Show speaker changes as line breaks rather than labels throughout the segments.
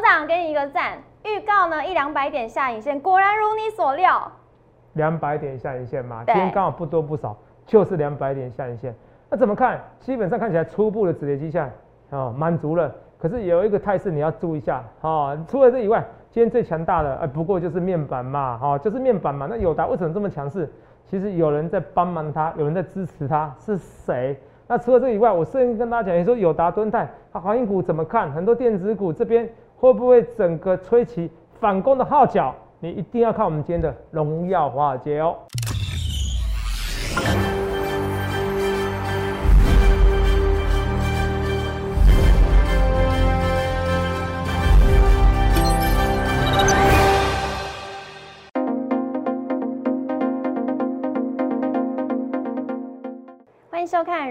长给你一个赞。预告呢，一两百点下影线，果然如你所料，
两百点下影线嘛，今天刚好不多不少，就是两百点下影线。那怎么看？基本上看起来初步的止跌迹象哦满足了，可是有一个态势你要注意一下哦。除了这以外，今天最强大的哎，不过就是面板嘛，哈、就是面板嘛。那友达为什么这么强势？其实有人在帮忙他，有人在支持他，是谁？那除了这以外，我甚至跟大家讲，你说友达、敦泰、它航运股怎么看？很多电子股这边会不会整个吹起反攻的号角？你一定要看我们今天的荣耀华尔街哦。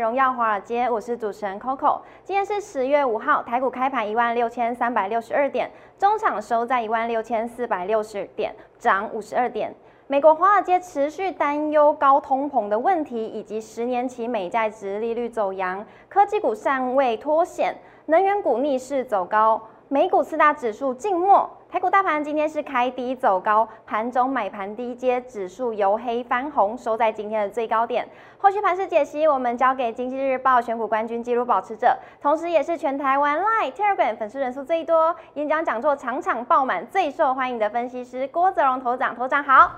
荣耀华尔街》，我是主持人 Coco。今天是十月五号，台股开盘一万六千三百六十二点，中场收在一万六千四百六十点，涨五十二点。美国华尔街持续担忧高通膨的问题，以及十年期美债值利率走扬，科技股尚未脱险，能源股逆势走高。美股四大指数静默，台股大盘今天是开低走高，盘中买盘低接，指数由黑翻红，收在今天的最高点。后续盘势解析，我们交给经济日报选股冠军纪录保持者，同时也是全台湾 Line、Telegram 粉丝人数最多、演讲讲座场场爆满、最受欢迎的分析师郭泽荣头长。头长好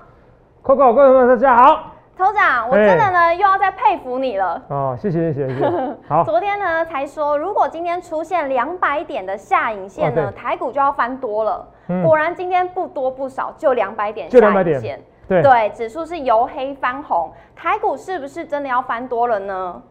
，Coco，各位朋友大家好。
头长，我真的呢又要再佩服你了。
哦，谢谢谢谢谢谢。好，
昨天呢才说，如果今天出现两百点的下影线呢，
哦
台股就要翻多了。
嗯
果然今天不多不少，就两百点
就
下
200点
影线。
对，
对，指数是由黑翻红，台股是不是真的要翻多了呢？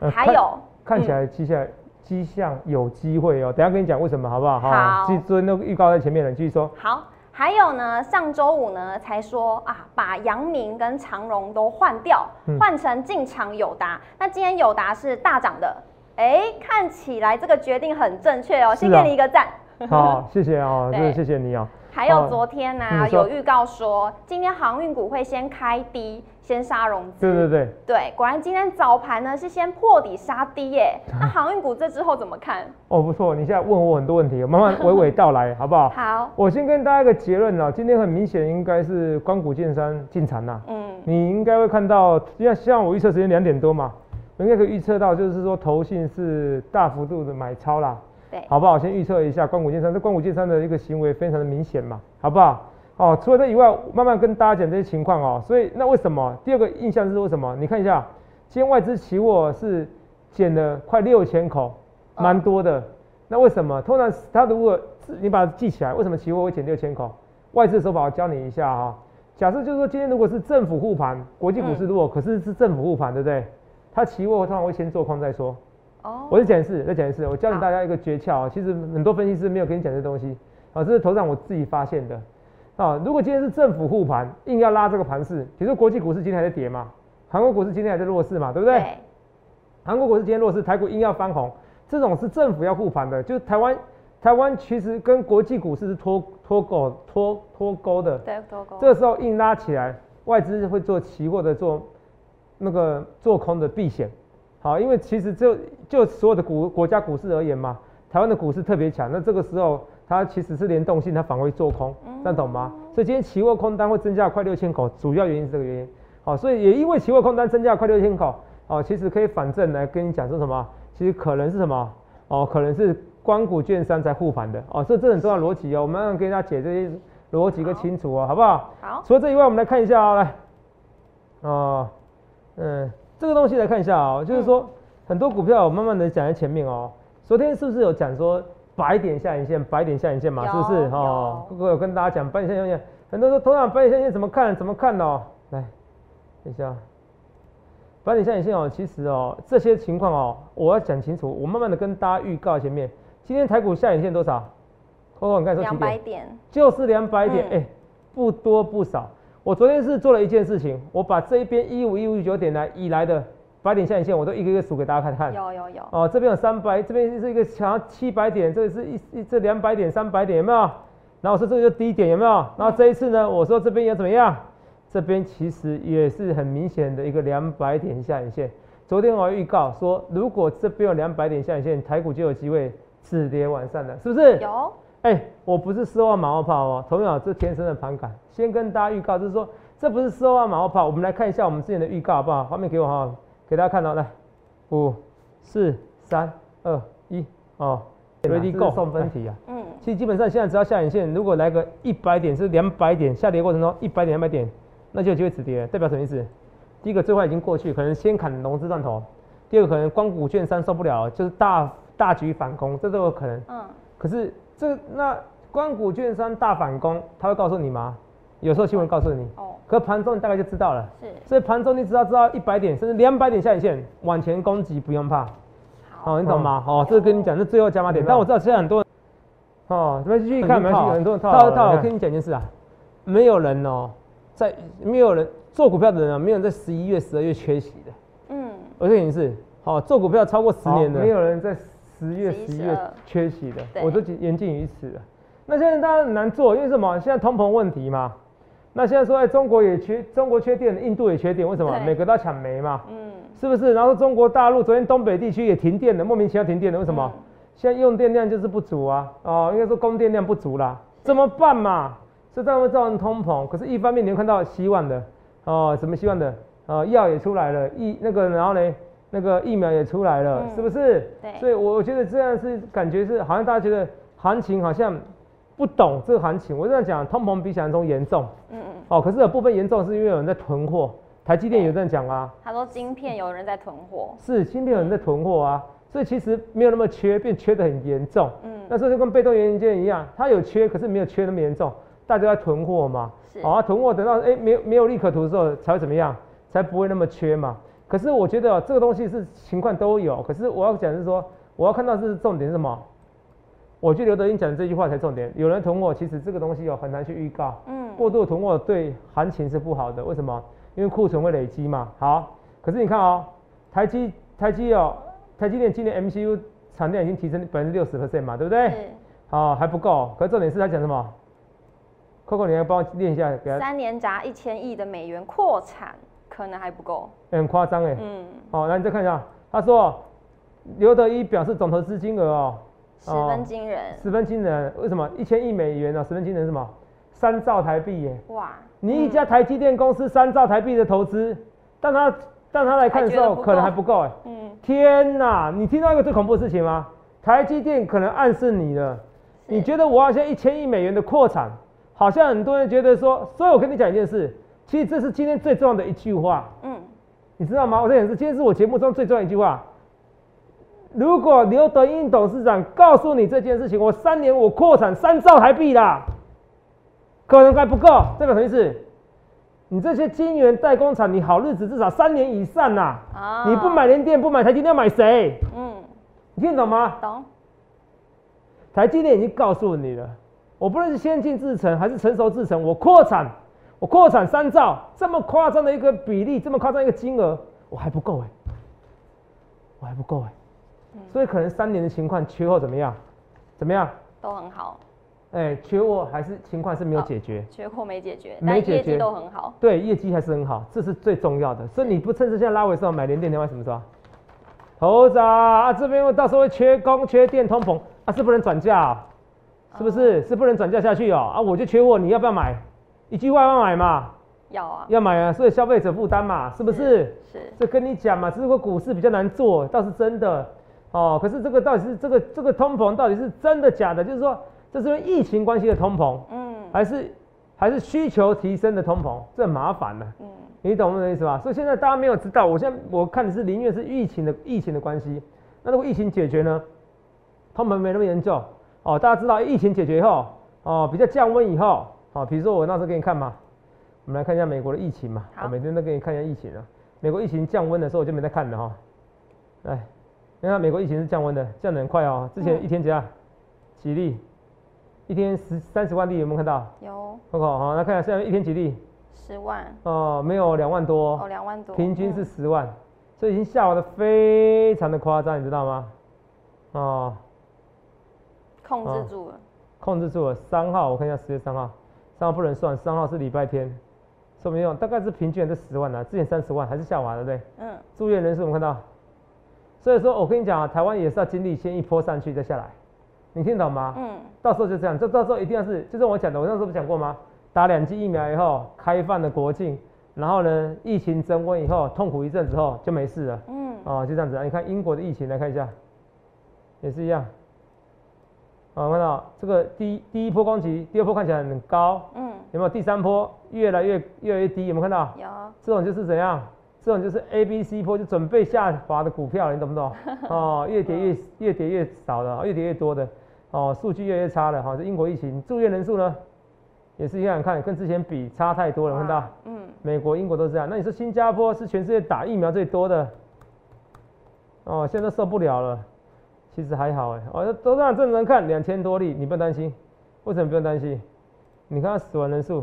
呃
还有，
看起来迹象迹象有机会哦。等一下跟你讲为什么好不好？
好
其实昨天都预告在前面了，你继续说。
好，还有呢，上周五呢才说啊，把阳明跟长荣都换掉，
嗯
换成进场友达。那今天友达是大涨的，哎，看起来这个决定很正确哦，先给你一个赞。
好，谢谢哦，
对
真的谢谢你哦。
还有
哦
昨天呢、
嗯
有预告说，今天航运股会先开低，先杀融资。
对对对，
对果然今天早盘呢是先破底杀低耶。那航运股这之后怎么看？
哦不错，你现在问我很多问题，我慢慢娓娓道来，好不好？
好，
我先跟大家一个结论啊，今天很明显应该是光谷建山进场啦。
嗯，
你应该会看到，因为像我预测时间两点多嘛，应该可以预测到，就是说投信是大幅度的买超啦，
对，
好不好？先预测一下光谷建山，这光谷建山的一个行为非常的明显嘛，好不好？哦，除了这以外，慢慢跟大家讲这些情况哦。所以那为什么？第二个印象是为什么？你看一下，今天外资期货是减了快六千口，蛮多的。那为什么？通常它如果你把它记起来，为什么期货会减六千口？外资的手法我教你一下哈、假设就是说今天如果是政府护盘，国际股市如果，可是是政府护盘，对不对？它期货通常会先做空再说。
哦，
我是讲一次，再讲一次，我教你
好
大家一个诀窍啊。其实很多分析师没有跟你讲这东西啊，这是头上我自己发现的啊。如果今天是政府护盘，硬要拉这个盘势，比如说国际股市今天还在跌嘛，韩国股市今天还在弱势嘛，对不对？
对，
韩国股市今天弱势，台股硬要翻红，这种是政府要护盘的，就是台湾。台湾其实跟国际股市是脱脱钩脱脱钩的，
对，脱钩？
这个时候硬拉起来，外资会做期货的做那个做空的避险，好，因为其实就就所有的股国家股市而言嘛，台湾的股市特别强，那这个时候它其实是联动性，它反而会做空，这样懂吗？所以今天期货空单会增加快六千口，主要原因是这个原因，好，所以也因为期货空单增加快六千口，哦，其实可以反正来跟你讲说什么，其实可能是什么，哦，可能是光谷券商在护盘的，哦，这这很重要的逻辑哦，我们要跟大家解这些逻辑个清楚哦，好。不好？
好，
除了这以外，我们来看一下啊、来，哦，嗯，这个东西来看一下啊、就是说、很多股票我慢慢的讲在前面哦。昨天是不是有讲说白点下影线，白点下影线嘛，是不是？哦，哥哥有跟大家讲白点下影线，很多人说头上白点下影线怎么看？怎么看哦？来，等一下，白点下影线哦，其实哦这些情况哦，我要讲清楚，我慢慢的跟大家预告前面，今天台股下影线多少？扣扣，你刚才说几点？
百点，
就是两百点，哎、
嗯
不多不少。我昨天是做了一件事情，我把这一边一五一五九点来以来的百点下影线，我都一个一个数给大家看看。
有有有，
哦，这边有三百，这边是一个强七百点，这个是一一这两百点、三百点，有没有？然后我说这个就低点，有没有？然后这一次呢，我说这边要怎么样？这边其实也是很明显的一个两百点下影线。昨天我预告说，如果这边有两百点下影线，台股就有机会止跌完善了，是不是？
有，
哎、我不是事后马后炮哦，同样这天生的盘感。先跟大家预告，就是说这不是事后马后炮，我们来看一下我们之前的预告好不好？画面给我哈，给大家看到，来，五、四、三、二、一，哦，Ready Go，
送分
题啊。
嗯，
其实基本上现在只要下影线，如果来个一百点是两百点，下跌过程中一百点两百点，那就有机会止跌，代表什么意思？第一个最坏已经过去，可能先砍融资断头；第二个可能光谷券商受不了，就是大大举反攻，这都有可能。
嗯，
可是这那光谷券商大反攻，他会告诉你吗？有时候新闻告诉你，
哦，
可盘中你大概就知道了。
是，
所以盘中你只要知道一百点甚至两百点下影线往前攻击，不用怕。
好，
哦，你懂吗？哦，这个跟你讲是最后加码点，但我知道现在很多人，哦，这边继续看，没关系，
很
很多人
套。
我跟你讲一件事啊，没有人哦，在没有人做股票的人啊，没有人在十一月、十二月缺席的。
嗯，
我跟你是，好、做股票超过十年的，
没有人在
十月、十一月缺席的，
对
我都言尽于此了。那现在大家很难做，因为什么？现在通膨问题嘛。那现在说，哎，中国也缺，中国缺电，印度也缺电，为什么？
对
每个都要抢煤嘛。
嗯，
是不是？然后中国大陆昨天东北地区也停电了，莫名其妙停电了，为什么？
嗯
现在用电量就是不足啊，哦，应该说供电量不足啦，怎么办嘛？这当然会造成通膨，可是一方面你会看到希望的，哦，什么希望的？哦，药也出来了，疫那个然后呢，那个疫苗也出来了，
嗯
是不是？
对
所以我我觉得这样是感觉是好像大家觉得行情好像不懂这个行情，我这样讲，通膨比想象中严重，
嗯嗯，
哦，可是有部分严重是因为有人在囤货，台积电
对。
有这样讲啊，
他说晶片有人在囤货，
是晶片有人在囤货啊，所以其实没有那么缺，变缺的很严重。
嗯，
那时候就跟被动元件一样，它有缺，可是没有缺那么严重，大家在囤货嘛。
是，
好、啊，囤货等到哎、没有没有利可图的时候才会怎么样，才不会那么缺嘛。可是我觉得、哦、这个东西是情况都有，可是我要讲是说，我要看到是重点是什么？我觉得刘德英讲的这句话才重点。有人囤货，其实这个东西哦很难去预告。
嗯，
过度的囤货对行情是不好的，为什么？因为库存会累积嘛。好，可是你看哦，台积台积哦，台积电今年 MCU 产量已经提升百分之六十 percent 嘛，对不对？
是
好，还不够。可是重点是他讲什么？Coco，你来帮我念一下，给他，
三年砸一千亿的美元扩产，可能还不够，
欸很夸张哎。
嗯，
好，来你再看一下，他说刘德一表示总投资金额哦，
十分惊人，
十分惊人。为什么？一千亿美元呢、十分惊人是什么？三兆台币耶！
哇，
你一家台积电公司三兆台币的投资，但他但他来看的时候，可能还不够哎。
嗯，
天哪！你听到一个最恐怖的事情吗？台积电可能暗示你了，你觉得我好像一千亿美元的扩产，好像很多人觉得说，所以我跟你讲一件事，其实这是今天最重要的一句话，
嗯，
你知道吗？我在讲是今天是我节目中最重要的一句话。如果刘德英董事长告诉你这件事情，我三年我扩产三兆台币啦，可能还不够，代表什么意思？你这些晶圆代工厂，你好日子至少三年以上呐、
啊。
你不买，联电，不买台积电，要买谁？
嗯，
你听懂吗？
懂，
台积电已经告诉你了，我不论是先进制程还是成熟制程，我扩产，我扩产三兆，这么夸张的一个比例，这么夸张一个金额，我还不够哎，我还不够哎，
嗯
所以可能三年的情况缺货怎么样？怎么样？
都很好，
哎，缺货还是情况是没有
哦
解决，
缺货没解决，
没解决
但业绩都很好，
对，业绩还是很好，这是最重要的。所以你不趁着现在拉尾的时候买联电，你要买什么时候？猴子啊，这边到时候会缺工、缺电、通膨啊，是不能转嫁、啊，是不是？是不能转嫁下去哦。啊，我就缺货，你要不要买？一句话要买嘛，
要啊，
要买啊，所以消费者负担嘛，是不是？
是，
这跟你讲嘛，只是说股市比较难做，倒是真的哦。可是这个到底是这个这个通膨到底是真的假的？就是说，这是因为疫情关系的通膨，
嗯
还是还是需求提升的通膨？这很麻烦了、
嗯，
你懂我的意思吧？所以现在大家没有知道，我现在我看的是宁愿是疫情的疫情的关系。那如果疫情解决呢？通膨没那么严重哦，大家知道疫情解决以后哦，比较降温以后，哦，比如说我那时候给你看嘛，我们来看一下美国的疫情嘛，
好
我每天都给你看一下疫情啊。美国疫情降温的时候我就没在看了哈、来，你看美国疫情是降温的，降得很快哦。之前
嗯
一天几啊？几例？一天十三十万例有没有看到？
有
看看好，那看一下现在一天几例？
十万，
哦，没有两万多，
哦，两万多，
平均是
嗯
十万，所以已经下滑的非常的夸张，你知道吗？哦，
控
哦
制住了，
控制住了。三号我看一下，十月三号，三号不能算，三号是礼拜天，说没用，大概是平均在十万啊，之前三十万还是下滑的，对不对？
嗯，
住院人数我们看到，所以说我跟你讲啊，台湾也是要经历先一波上去再下来，你听懂吗？
嗯，
到时候就这样，这到时候一定要是，就是我讲的，我那时候不讲过吗？打两剂疫苗以后，开放了国境，然后呢，疫情升温以后，痛苦一阵之后就没事了。
嗯，
哦，就这样子啊。你看英国的疫情来看一下，也是一样。哦，看到这个第一第一波攻击，第二波看起来很高，
嗯，
有没有？第三波越来越越来越低，有没有看到？
有，
这种就是怎样？这种就是 A、B、C 波，就准备下滑的股票，你懂不懂？哦，越跌越越跌越少的，越跌越多的，哦，数据越来越差了。哈、这英国疫情住院人数呢，也是一样，看跟之前比差太多了，看到
哇？嗯，
美国、英国都是这样。那你说新加坡是全世界打疫苗最多的，哦，现在都受不了了。其实还好哎，哦，都让正常看两千多例，你不用担心。为什么不用担心？你看死亡人数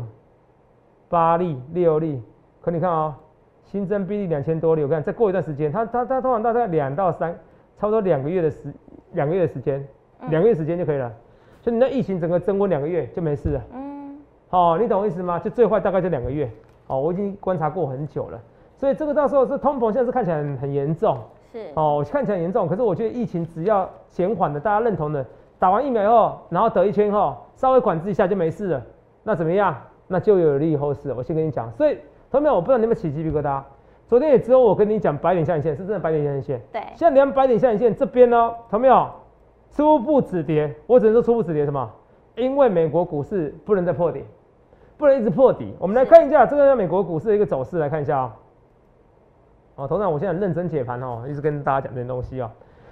八例、六例，可你看啊、新增病例两千多例，我看再过一段时间，它它它通常大概两到三，差不多两个月的时两个月的时间，
嗯
两个月时间就可以了。所以你那疫情整个增温两个月就没事了。
嗯，
哦，你懂我意思吗？就最坏大概就两个月。哦，我已经观察过很久了，所以这个到时候是通膨，现在是看起来很很严重。
是，
哦，看起来很严重，可是我觉得疫情只要减缓的，大家认同的，打完疫苗以后，然后得一圈后，稍微管制一下就没事了，那怎么样？那就有利于后市。我先跟你讲，所以同学们，我不知道你们起鸡皮疙瘩。昨天也只有我跟你讲白点下影线是真的白点下影线，
对，
现在连白点下影线这边呢，同没有？初步止跌，我只能说初步止跌什么？因为美国股市不能再破底，不能一直破底。我们来看一下这个美国股市的一个走势，来看一下啊、哦，头长，我现在很认真解盘哦，一直跟大家讲这些东西哦。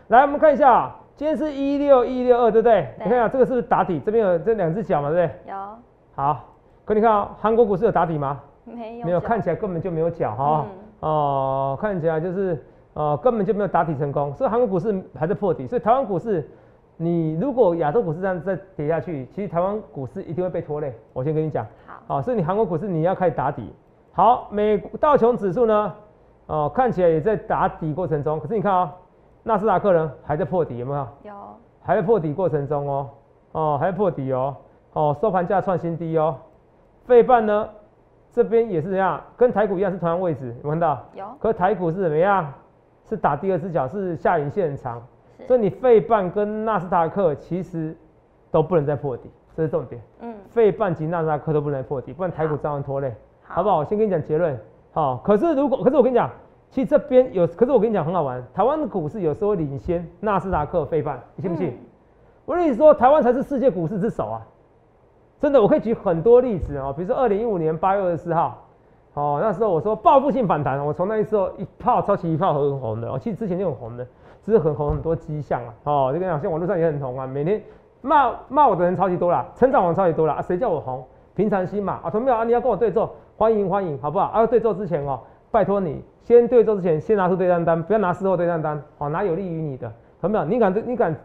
来，我们看一下啊，今天是一六一六二，对不对？
对
你看一下这个是不是打底？这边有这两只脚嘛，对不对？
有，
好，可你看啊、韩国股市有打底吗？
没有，
没有，看起来根本就没有脚哈。
嗯。
哦，看起来就是呃根本就没有打底成功，所以韩国股市还在破底，所以台湾股市，你如果亚洲股市这样再跌下去，其实台湾股市一定会被拖累。我先跟你讲，
好，
好、所以你韩国股市你要开始打底。好，美道琼指数呢，哦看起来也在打底过程中，可是你看啊、纳斯达克呢还在破底，有没有？
有，
还在破底过程中哦，哦还在破底哦，哦收盘价创新低哦，费半呢这边也是这样，跟台股一样是同样位置，有没有看到？
有，
可台股是怎么样？是打第二只脚，是下影线很长，所以你费半跟纳斯达克其实都不能再破底，这是重点。
嗯，
费半及纳斯达克都不能再破底，不然台股照样拖累，好不
好？
我先跟你讲结论。好，可是如果，可是我跟你讲，其实这边有，可是我跟你讲很好玩，台湾的股市有时候会领先纳斯达克、费半，你信不信？
嗯
我跟你说，台湾才是世界股市之首啊！真的，我可以举很多例子哦，比如说二零一五年八月二十四号，哦，那时候我说报复性反弹，我从那时候一炮超级一炮很红的，哦，其实之前就很红的，只是很红很多迹象啊，哦，就跟你讲，现在网络上也很红啊，每天骂骂我的人超级多啦，成长王超级多啦，啊，谁叫我红？平常心嘛，啊，同没有啊？你要跟我对坐，欢迎欢迎，好不好？啊，对坐之前哦，拜托你先对坐之前先拿出对账单，不要拿事后对账单，好、拿有利于你的。同没有？你敢对，你敢，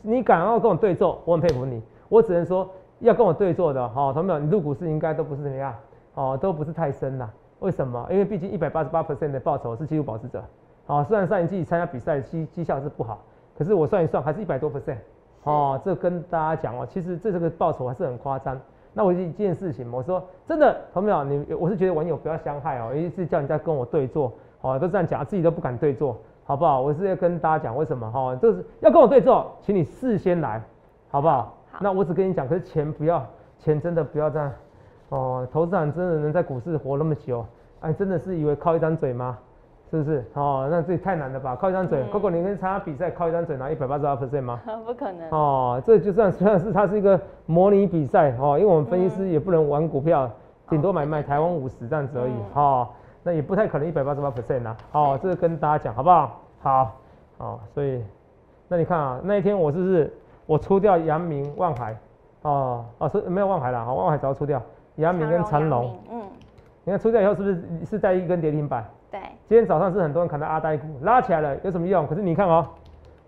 你敢要跟我对坐，我很佩服你。我只能说，要跟我对坐的，哈、同没有？你入股市应该都不是怎么样，哦，都不是太深啦。为什么？因为毕竟一百八十八 percent 的报酬是纪录保持者，哦，虽然上一季参加比赛绩绩效是不好，可是我算一算还是一百多 percent，哦，这跟大家讲哦，其实这这个报酬还是很夸张。那我一件事情，我说真的，同没有？你我是觉得网友不要相害哦，一直叫人家跟我对坐，哦，都这样讲，自己都不敢对坐，好不好？我是要跟大家讲为什么哈，就是要跟我对坐，请你事先来，好不好？
好
那我只跟你讲，可是钱不要，钱真的不要这样，哦，投资人真的能在股市活那么久，哎，真的是以为靠一张嘴吗？是不是？哦，那这也太难了吧？靠一张嘴
嗯
，Coco，你跟参加比赛靠一张嘴拿一百八十八 percent 吗？
不可能，
哦，这就算虽然是它是一个模拟比赛哦，因为我们分析师
嗯
也不能玩股票，顶多买卖台湾五十这样子而已
嗯
哦，那也不太可能一百八十八 percent 啊。哦，这个跟大家讲好不好？好，哦，所以那你看啊，那一天我是不是我出掉阳明、万海？哦哦，是没有万海了，好，万海早就出掉，阳明跟长隆，
嗯，
你看出掉以后是不是是在一根跌停板？
对，
今天早上是很多人砍到阿呆股拉起来了，有什么用？可是你看哦，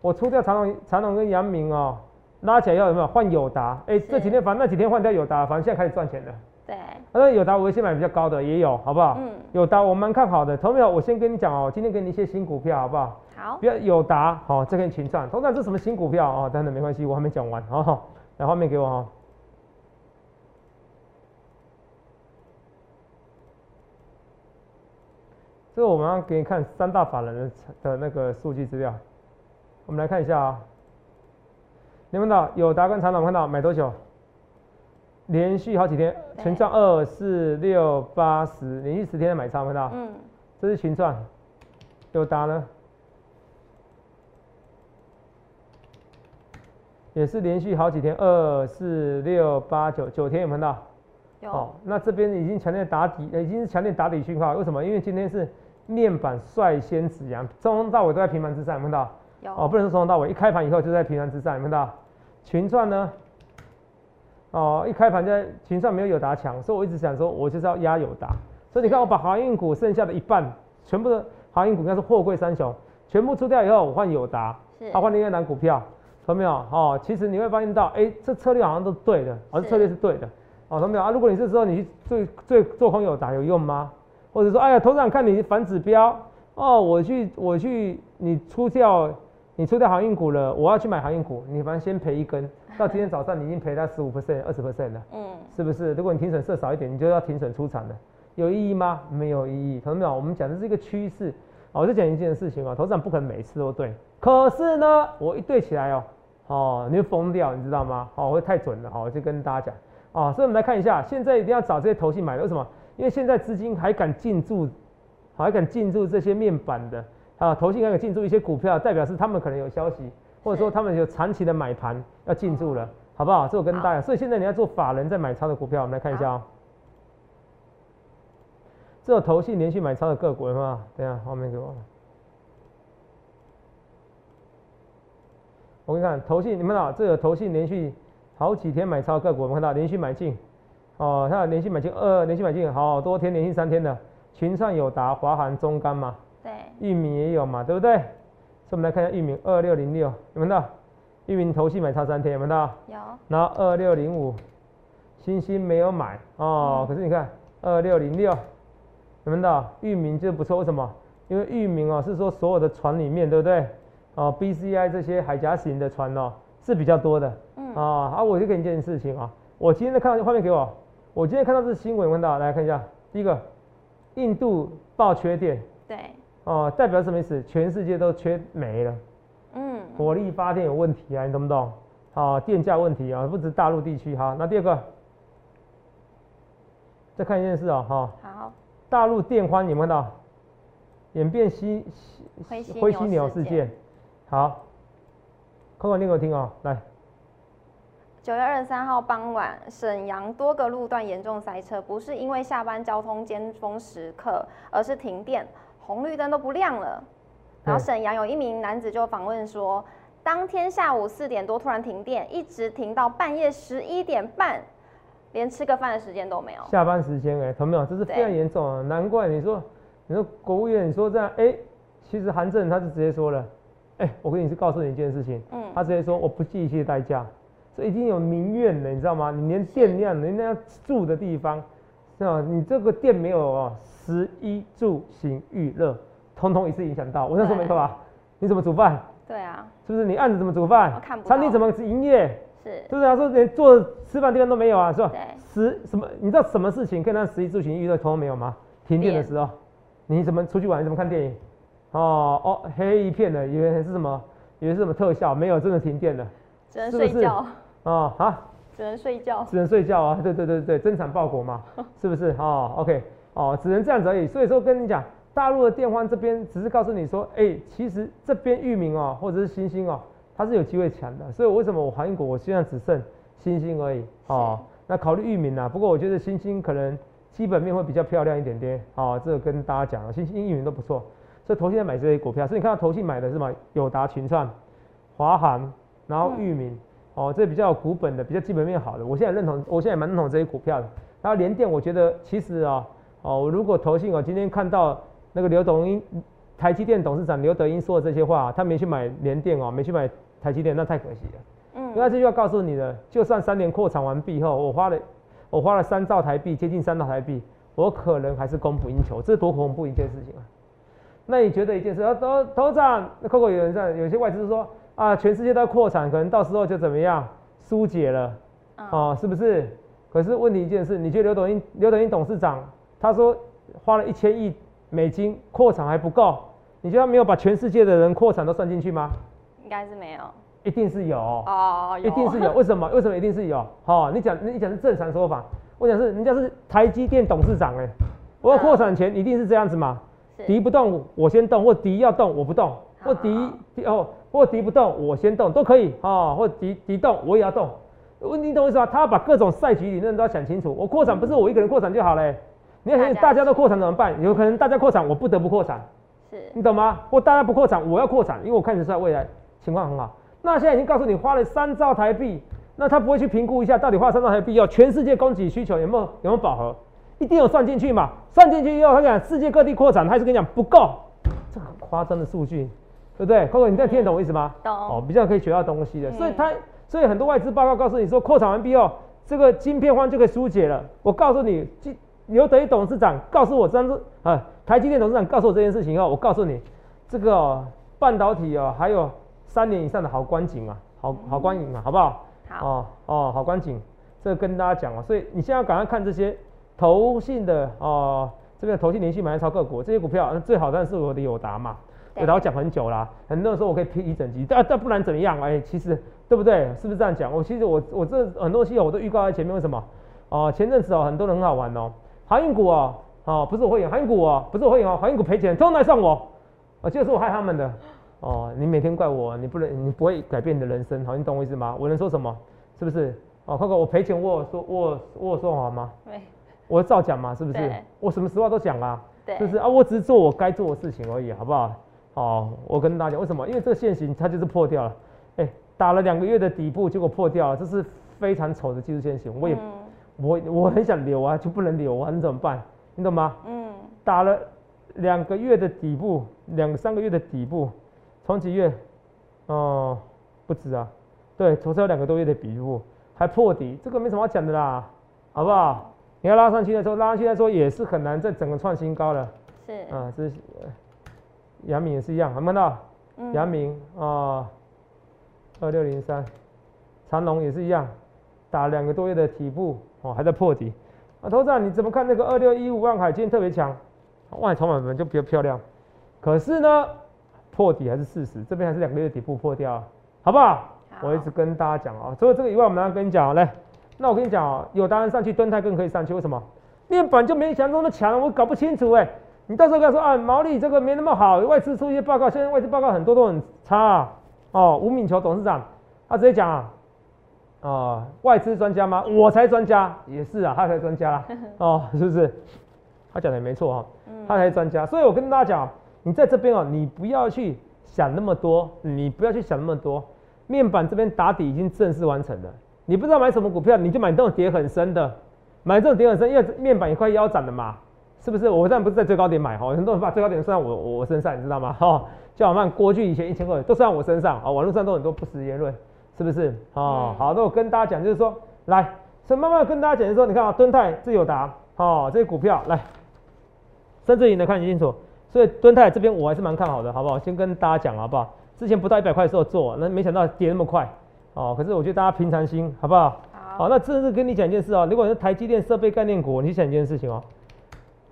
我出掉长隆、长隆跟阳明哦，拉起来以后有没有换友达？哎、这几天反正那几天换掉友达，反正现在开始赚钱了。
对，
那有达我先买比较高的也有，好不好？
嗯，
有达我蛮看好的。同没有？我先跟你讲哦，今天给你一些新股票，好不好？
好
不，要有达，好、这个你请赚。同长这什么新股票哦？等等没关系，我还没讲完哦。来画面给我哦。这个我们要给你看三大法人的的那个数据资料，我们来看一下啊、你们看到友达跟长岛看到买多久？连续好几天，
对
群创二四六八十，连续十天的买超，看到？
嗯，
这是群创，友达呢？也是连续好几天，二四六八九九天有没有看到？
有，
哦，那这边已经强烈打底，呃已经是强烈打底讯号。为什么？因为今天是面板率先止阳，从头到尾都在平盘之上，有看到？
有，
哦，不能说从头到尾，一开盘以后就在平盘之上，有看到？群创呢？哦，一开盘就在群上没有友达强，所以我一直想说，我就是要压友达。所以你看，我把航运股剩下的一半，全部的航运股应该是货柜三雄，全部出掉以后，我换友达，
是
他换另外一档股票，懂没有？哦，其实你会发现到，哎、这策略好像都对的，哦，这策略是对的，哦，懂没有啊？如果你这时候你去最最做空友达有用吗？或者说，哎呀，头长看你反指标，哦，我去我去，你出掉你出掉航运股了，我要去买航运股，你反正先赔一根，到今天早上你已经赔它十五 percent、二十 percent 了。
嗯，
是不是？如果你停损设少一点，你就要停损出场了，有意义吗？没有意义。同志们，我们讲的是一个趋势。哦，我就讲一件事情啊，投资长不可能每次都对，可是呢，我一对起来哦，哦，你会疯掉，你知道吗？哦，会太准了，好、我就跟大家讲，哦，所以我们来看一下，现在一定要找这些投信买的，为什么？因为现在资金还敢进驻，还敢进驻这些面板的啊，投信开始进驻一些股票，代表是他们可能有消息，或者说他们有长期的买盘要进驻了，好不好？这我跟大家，所以现在你要做法人在买超的股票，我们来看一下哦。这有投信连续买超的个股有没有？等一下后面给我。我跟你看投信，你们看到这有投信连续好几天买超的个股，我们看到连续买进，哦，它有连续买进二，连续买进好多天，连续三天的群创、友达、华航、中钢嘛，
对，
域名也有嘛，对不对？所以我们来看一下域名二六零六，有没有到？域名投信买差三天，有没有到？
有，
然后二六零五，星星没有买哦，
嗯
可是你看二六零六，有没有到？域名就不错，为什么？因为域名哦是说所有的船里面，对不对？哦，BCI 这些海峡型的船哦是比较多的
嗯，
啊。啊，我就跟你讲一件事情啊，我今天在看到画面给我，我今天看到这新闻，有没有到？来看一下，第一个，印度爆缺电
对，
哦，代表什么意思？全世界都缺煤了。
嗯，
火力发电有问题啊，你懂不懂？啊，电价问题啊，不止大陆地区哈。那第二个，再看一件事哦，哈，
好，
大陆电荒有没有看到？演变犀
灰犀
灰犀牛
事件
事件，好，扣扣念给我听哦，来，
九月二十三号傍晚，沈阳多个路段严重塞车，不是因为下班交通尖峰时刻，而是停电，红绿灯都不亮了。然后沈阳有一名男子就访问说，当天下午四点多突然停电，一直停到半夜十一点半，连吃个饭的时间都没有。
下班时间哎，同没有？这是非常严重啊，难怪你说，你说国务院你说这样，哎，其实韩正他就直接说了，哎，我跟你是告诉你一件事情，
嗯，
他直接说我不计一切代价，这已经有民怨了，你知道吗？你连电量，人家住的地方，是吧？你这个电没有哦，食衣住行娱乐，通通一次影响到。我这样说没错吧？你怎么煮饭？
对啊，
是不是？你案子怎么煮饭
我看？不
餐厅怎么营业？
是，
是不是？他说连做吃饭地方都没有啊，是吧？
对，
食什么？你知道什么事情可以让食衣住行娱乐通通没有吗？停电的时候，你怎么出去玩？你怎么看电影？哦哦，黑一片的，以为是什么？以为是什么特效？没有，真的停电了。
只能睡觉，
哦，啊，
只能睡觉。
只能睡觉啊，对对对对，增产报国嘛，是不是？哦，OK，哦，只能这样子而已。所以说跟你讲，大陆的电荒这边只是告诉你说，哎、其实这边域名哦，或者是星星哦，它是有机会抢的。所以为什么我韩国我现在只剩星星而已哦？那考虑域名啊，不过我觉得星星可能基本面会比较漂亮一点点。哦，这个跟大家讲了，星星域名都不错。所以投信在买这些股票，所以你看到投信买的是什么？友达、群创、华航，然后域名。哦，这比较有股本的，比较基本面好的，我现在认同，我现在也蛮认同这些股票的。然后联电，我觉得其实啊、哦，如果投信哦，今天看到那个刘董英，台积电董事长刘德英说的这些话，他没去买联电哦，没去买台积电，那太可惜了。
嗯，
这句话告诉你的，就算三年扩产完毕后，我花了我花了三兆台币，接近三兆台币，我可能还是供不应求，这是多恐怖一件事情啊！那你觉得一件事，啊，头头长，那 Coco 有人在，有些外资说啊，全世界都要扩产，可能到时候就怎么样疏解了，
嗯
哦，是不是？可是问题一件事，你觉得刘董英刘董英董事长他说花了一千亿美金扩产还不够，你觉得他没有把全世界的人扩产都算进去吗？
应该是没有。
一定是有，
哦，有
一定是有。为什么？为什么一定是有？哦，你讲你讲是正常说法，我讲是人家是台积电董事长哎，我要扩产前一定是这样子嘛？
是
敌不动我先动，或敌要动我不动，或敌敌哦或敌不动我先动都可以哦，或敌敌动我也要动。问你懂我意思吗？他要把各种赛局理论都要想清楚。我扩产不是我一个人扩产就好嘞，你要想
大家
都扩产怎么办？有可能大家扩产，我不得不扩产。
是
你懂吗？或大家不扩产，我要扩产，因为我看得出来未来情况很好。那现在已经告诉你花了三兆台币，那他不会去评估一下到底花三兆台币要全世界供给需求有没有有没有饱和？一定有算进去嘛？算进去以后，他讲世界各地扩产，他还是跟你讲不够，这很夸张的数据，对不对？Coco，你这样听得懂我意思吗？
懂
哦，比较可以学到东西的。
嗯
所以他，所以很多外资报告告诉你说，扩产完毕后，这个晶片荒就可以疏解了。我告诉你，晶刘德一董事长告诉我这样子啊，台积电董事长告诉我这件事情后，我告诉你，这个哦、半导体哦，还有三年以上的好观景啊，好好观影啊，好不好？
好，
哦哦，好观景，这个跟大家讲哦，所以你现在要赶快看这些投信的哦，这边投信连续买超个股，这些股票那最好当然是我的友达嘛，
对
友达我讲很久啦，很多人说我可以批一整集，但但不然怎么样？哎，其实对不对？是不是这样讲？我其实我我这很多东西我都预告在前面，为什么？哦，前阵子哦，很多人很好玩哦，航运股哦，哦不是我会员，航运股哦不是我会员哦，航运股赔钱，通通来上我，哦就是我害他们的。哦，你每天怪我，你不能，你不会改变你的人生，好，你懂我意思吗？我能说什么？是不是？哦，Coco，我赔钱，我有说，我有我有说谎吗？
对
我照讲嘛，是不是？我什么实话都讲啊，
对，
是啊？我只是做我该做的事情而已，好不好？哦，我跟大家讲，为什么？因为这个线型它就是破掉了，哎，打了两个月的底部，结果破掉了，这是非常丑的技术线型，我也、
嗯
我我很想留啊，就不能留啊，你怎么办？你懂吗？
嗯
打了两个月的底部，两三个月的底部，从几月？哦，不止啊，对，从这有两个多月的底部，还破底，这个没什么好讲的啦，好不好？你要拉上去的时候，拉上去的时候也是很难再整个创新高了，
是，
啊，这是呃阳明也是一样，看不看到？
嗯
阳明啊，二六零三，长隆也是一样，打两个多月的底部哦，还在破底。啊，头长你怎么看那个二六一五万海今天特别强？万海筹码本就比较漂亮，可是呢，破底还是事实，这边还是两个月底部破掉，好不好？
好
我一直跟大家讲啊，除了这个以外，我们要跟你讲啊，来，那我跟你讲啊，有达人上去，蹲泰更可以上去，为什么？面板就没想象中的强，我搞不清楚哎、你到时候跟他说啊，毛利这个没那么好，外资出一些报告，现在外资报告很多都很差、啊、哦。吴敏球董事长他直接讲啊，啊、外资专家吗？我才专家，也是啊，他才专家啦，哦，是不是？他讲的也没错哈、
嗯
他才是专家。所以我跟大家讲，你在这边哦，你不要去想那么多，你不要去想那么多。面板这边打底已经正式完成了，你不知道买什么股票，你就买这种跌很深的，买这种跌很深，因为面板也快腰斩了嘛，是不是？我当然不是在最高点买哈，很多人把最高点算在我我身上，你知道吗？哈，就好像过去以前一千块都算在我身上啊，网络上都很多不实言论，是不是？哦，
嗯
好，那我跟大家讲就是说，来，所以慢慢跟大家讲就是说，你看啊，敦泰、自有达，哦，这些股票来。甚至你能看得清楚，所以敦泰这边我还是蛮看好的，好不好？先跟大家讲好不好？之前不到一百块的时候做，那没想到跌那么快，哦，可是我觉得大家平常心，好不好？
好，
好，那这是跟你讲一件事哦，如果是台积电设备概念股，你去想一件事情哦，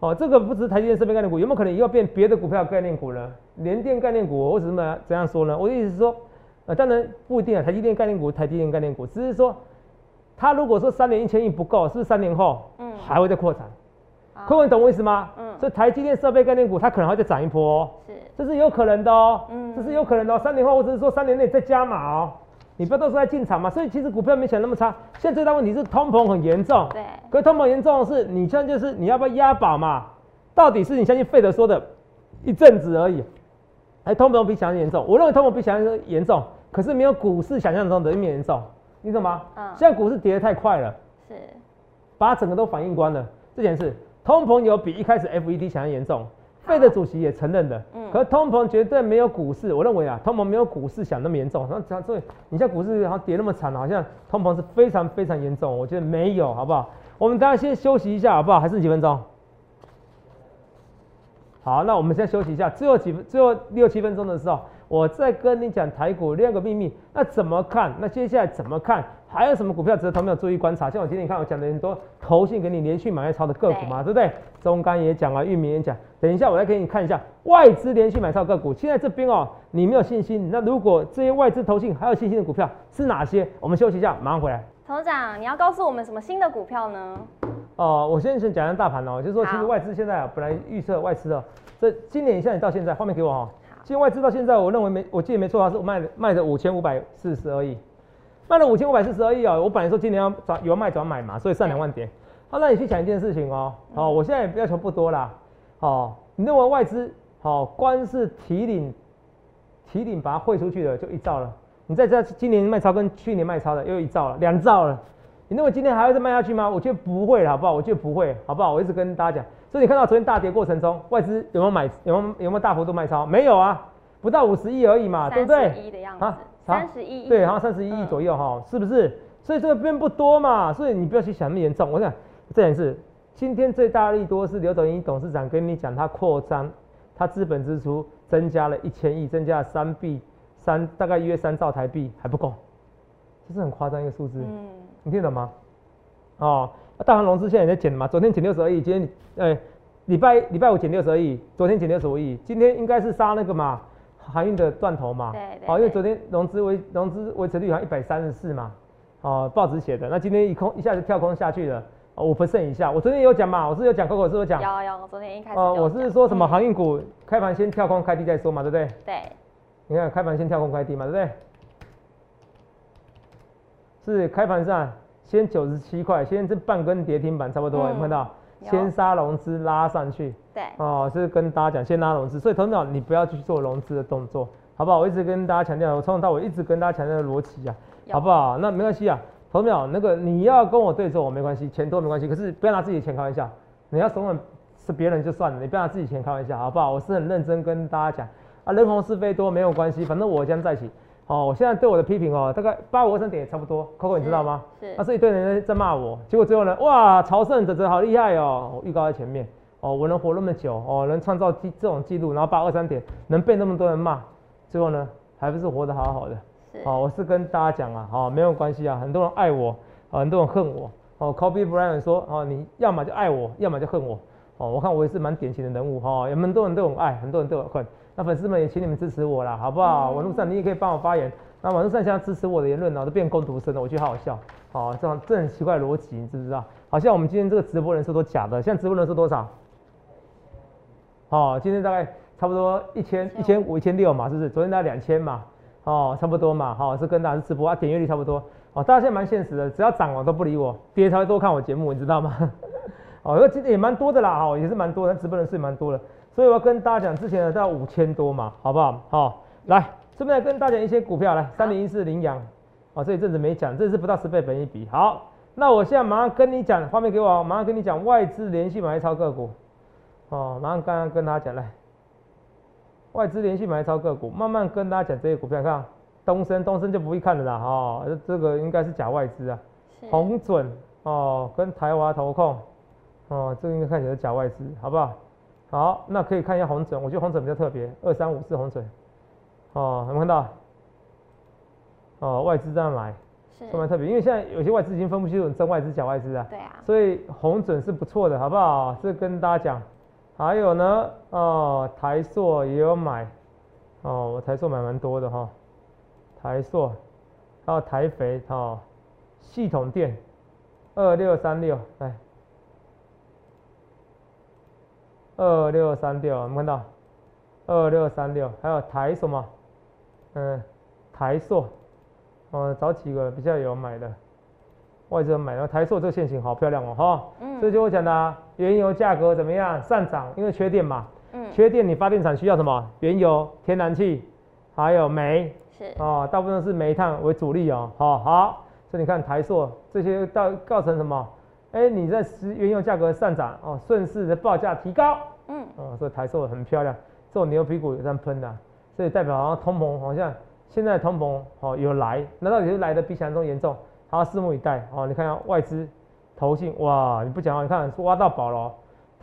哦，这个不只是台积电设备概念股，有没有可能以后变别的股票概念股呢？联电概念股，我怎么怎样说呢？我的意思是说，呃，当然不一定啊，台积电概念股，台积电概念股，只是说，它如果说三年一千亿不够，是不是三年后
嗯。
还会再扩产？
好
各位你懂我意思吗？
嗯。
所以台积电设备概念股它可能会再涨一波哦，
是，
这是有可能的哦，
嗯。
这是有可能的哦。三年后或者是说三年内再加码哦，你不要到时候再进场嘛。所以其实股票没想那么差，现在最大问题是通膨很严重，
对，
可是通膨严重的是你现在就是你要不要押宝嘛？到底是你相信费德说的一阵子而已，还通膨比想象严重？我认为通膨比想象中严重，可是没有股市想象中的那么严重，你懂吗？
嗯
现在股市跌得太快了。
是，
把整个都反映光了。这件事，通膨有比一开始 FED 想象严重，费的主席也承认的。
嗯
可是通膨绝对没有股市，我认为啊，通膨没有股市想那么严重。那这所以你像股市好像跌那么惨，好像通膨是非常非常严重。我觉得没有，好不好？我们大家先休息一下，好不好？还剩几分钟？好，那我们先休息一下，最后几分最后六七分钟的时候，我再跟你讲台股另一个秘密，那怎么看？那接下来怎么看？还有什么股票值得投资注意观察？像我今天你看我讲的很多投信给你连续买超的个股嘛，对不对？中钢也讲了，玉米也讲。等一下我再给你看一下外资连续买超个股。现在这边哦，你没有信心。那如果这些外资投信还有信心的股票是哪些？我们休息一下，马上回来。
董事长，你要告诉我们什么新的股票呢？
哦，我先先讲一下大盘哦，就是说其实外资现在啊，本来预测外资哦，这今年现在到现在，画面给我哈。今天外资到现在，我认为没，我记得没错，它是卖卖的五千五百四十而已。卖了五千五百四十二亿啊！我本来说今年要转有卖转买嘛，所以上两万点。好，那你去想一件事情哦，哦，我现在要求不多啦，哦，你认为外资好，光是提领提领把它汇出去的就一兆了，你再加今年卖超跟去年卖超的又一兆了，两兆了。你认为今天还会再卖下去吗？我觉得不会了，好不好？我觉得不会，好不好？我一直跟大家讲，所以你看到昨天大跌过程中，外资有没有买？有没有有没有大幅度卖超？没有啊，不到五十亿而已嘛，对不对？
一的样子。三十一亿，
对，好像三十一亿左右哈，是不是？所以这个边不多嘛，所以你不要去想那么严重。我想这件事，今天最大利多是刘德英董事长跟你讲，他扩张，他资本支出增加了一千亿，增加了三币三，大概约三兆台币还不够，这是很夸张一个数字。嗯，你听懂吗？哦，大行融资现在也在减嘛，昨天减六十二亿，今天哎礼拜礼拜五减六十二亿，昨天减六十五亿，今天应该是杀那个嘛。航运的断头嘛，
对，
好，因为昨天融资维融资维持率好像一百三十四嘛，哦，报纸写的，那今天一空一下就跳空下去了，五 percent 以下。我昨天有讲嘛，我是有讲，口口是有讲，
有有，昨天一开始，
哦，我是说什么航运股开盘先跳空开低再说嘛，对不对？
对，
你看开盘先跳空开低嘛，对不对？是开盘上先九十七块，先这半根跌停板差不多，有没有看到？先杀融资拉上去，
对，
哦，是跟大家讲先拉融资，所以头鸟你不要去做融资的动作，好不好？我一直跟大家强调，我从头到尾一直跟大家强调的逻辑啊，好不好？那没关系啊，头鸟那个你要跟我对做没关系，钱多没关系，可是不要拿自己的钱开玩笑，你要怂恿是别人就算了，你不要拿自己钱开玩笑，好不好？我是很认真跟大家讲啊，人红是非多没有关系，反正我将在一起。哦，我现在对我的批评哦，大概八五二三点也差不多，Coco 你知道吗？
是。
那是一堆人在骂我，结果最后呢，哇，朝圣者者好厉害哦，我预告在前面，哦，我能活那么久，哦，能创造记这种记录，然后八二三点能被那么多人骂，最后呢，还不是活得好好的。
是。
哦，我是跟大家讲啊，哦，没有关系啊，很多人爱我，很多人恨我。哦，Kobe Bryant 说，哦，你要么就爱我，要么就恨我。哦，我看我也是蛮典型的人物哈，有很多人都很爱，很多人都有恨。那粉丝们也请你们支持我啦，好不好？网络上你也可以帮我发言。那网络上现在支持我的言论呢，都变攻读生了，我觉得好好笑。好，这样这很奇怪逻辑，你知不知道？好像我们今天这个直播人数都假的，现在直播人数多少？哦，今天大概差不多一千一千五一千六嘛，是不是？昨天大概两千嘛，哦，差不多嘛。好，是跟大家直播啊，点阅率差不多。哦，大家现在蛮现实的，只要涨我都不理我，跌才会多看我节目，你知道吗？哦，因为今天也蛮多的啦，哈，也是蛮多的，直播人数也蛮多的。所以我要跟大家讲，之前的到五千多嘛，好不好？好，来。顺便来跟大家讲一些股票，来三零一四羚羊，哦，这一阵子没讲，这是不到十倍本一比。好，那我现在马上跟你讲，画面给我，马上跟你讲外资连续买超个股，哦，马上刚刚跟大家讲来，外资连续买超个股，慢慢跟大家讲这些股票，看东升，东升就不会看了啦，哦，这个应该是假外资啊，红准哦，跟台华投控，哦，这个应该看起来是假外资，好不好？好，那可以看一下红准，我觉得红准比较特别，二三五四红准。哦，有没有看到？哦，外资这样买，
是
蛮特别，因为现在有些外资已经分不清楚真外资假外资啊。
对啊。
所以红准是不错的，好不好？这跟大家讲。还有呢，哦，台塑也有买，哦，我台塑买蛮多的哈。台塑，还有台肥，哦，系统店，二六三六，来，二六三六，有没有看到？二六三六，还有台什么？嗯，台塑，哦，找几个比较有买的，外资买，然后台塑这个线型好漂亮哦，哈，嗯，这就我讲的，原油价格怎么样上涨？因为缺电嘛，嗯，缺电你发电厂需要什么？原油、天然气，还有煤，
是，
哦，大部分是煤炭为主力哦，好，好，所以你看台塑这些到造成什么？哎，你在石原油价格上涨哦，顺势的报价提高，嗯，哦，所以台塑很漂亮，这种牛皮股也在喷的。所以代表好像通膨好像现在通膨哦有来，那到底是来的比想象中严重？好，拭目以待哦。你看下外资投信哇，你不讲话，你看挖到宝了，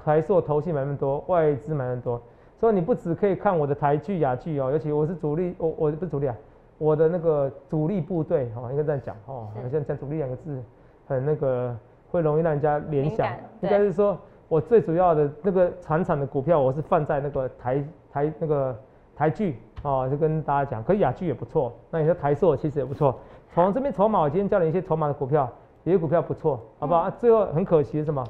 台塑投信买那么多，外资买那么多，所以你不只可以看我的台剧、雅剧哦，尤其我是主力，我我不是主力啊，我的那个主力部队哦，应该这样讲哦，好像讲主力两个字很那个会容易让人家联想，应该是说我最主要的那个产产的股票，我是放在那个台台那个台剧哦，就跟大家讲，可以雅剧也不错，那你说台塑其实也不错。从这边筹码，我今天教你一些筹码的股票，有些股票不错，好不好？最后很可惜什么？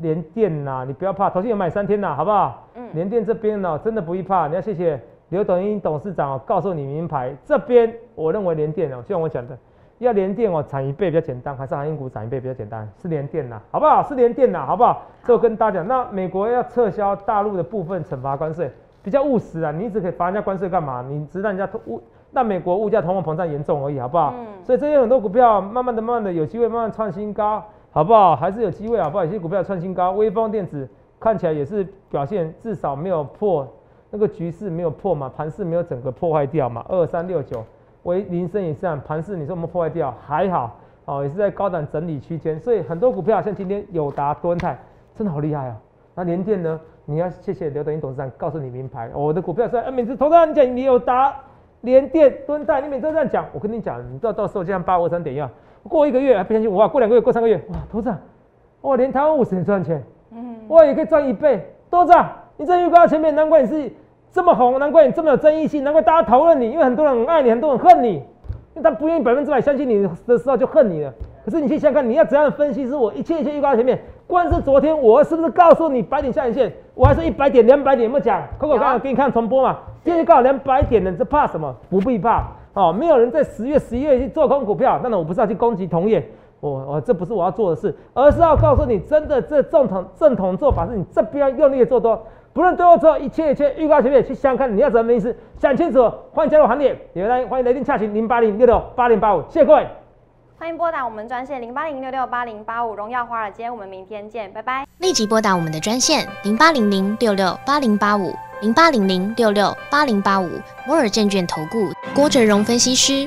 连电呐，你不要怕，头先有买三天呐，好不好？嗯。连电这边呢，真的不易怕，你要谢谢刘董英董事长哦，告诉你名牌。这边我认为连电哦，就像我讲的，要连电哦，涨一倍比较简单，还是航运股涨一倍比较简单？是连电呐，好不好？是连电呐，好不好？这我跟大家讲，那美国要撤销大陆的部分惩罚关税，比较务实啊，你一直可以罚人家关税干嘛？你只让人家物。让美国物价通货膨胀严重而已，好不好？嗯。所以这些很多股票，慢慢的、慢慢的有机会慢慢创新高，好不好？还是有机会，好不好？有些股票创新高，微风电子看起来也是表现至少没有破那个局势没有破嘛，盘势没有整个破坏掉嘛。二三六九，微林森也是这样，盘势你说我们破坏掉还好，哦，也是在高档整理区间。所以很多股票像今天友达、敦泰，真的好厉害啊。那联电呢？你要谢谢刘德英董事长告诉你名牌，我的股票是哎，每次投资你讲你有达。联电蹲泰，你每次都这样讲，我跟你讲，你知道到时候就像八五三点一样，过一个月还不相信我，过两个月，过三个月，哇，董事长，哇，连台湾五十年赚钱，嗯，哇，也可以赚一倍，董事长，你这预告前面，难怪你是这么红，难怪你这么有争议性，难怪大家讨论你，因为很多人很爱你，很多人恨你，因为他不愿意百分之百相信你的时候就恨你了。可是你去想看，你要怎样分析？是我一切一切预告前面，光是昨天我是不是告诉你百点下影线？我还是一百点、两百点有没有讲？Coco 刚刚给你看重播嘛？今天告两百点的，这怕什么？不必怕哦！没有人在十月、十一月去做空股票，那我不是要去攻击同业，我我这不是我要做的事，而是要告诉你，真的这正统正统做法是你这边用力的做多，不论对或错，一切一切预告前面去想看，你要怎么意思？想清楚，欢迎加入行列，也来欢迎来电洽询零八零六六八零八五，谢谢各位。
欢迎拨打我们专线零八零六六八零八五，荣耀华尔街，我们明天见，拜拜。
立即拨打我们的专线零八零零六六八零八五。零八零零六六八零八五摩尔证券投顾郭哲荣分析师，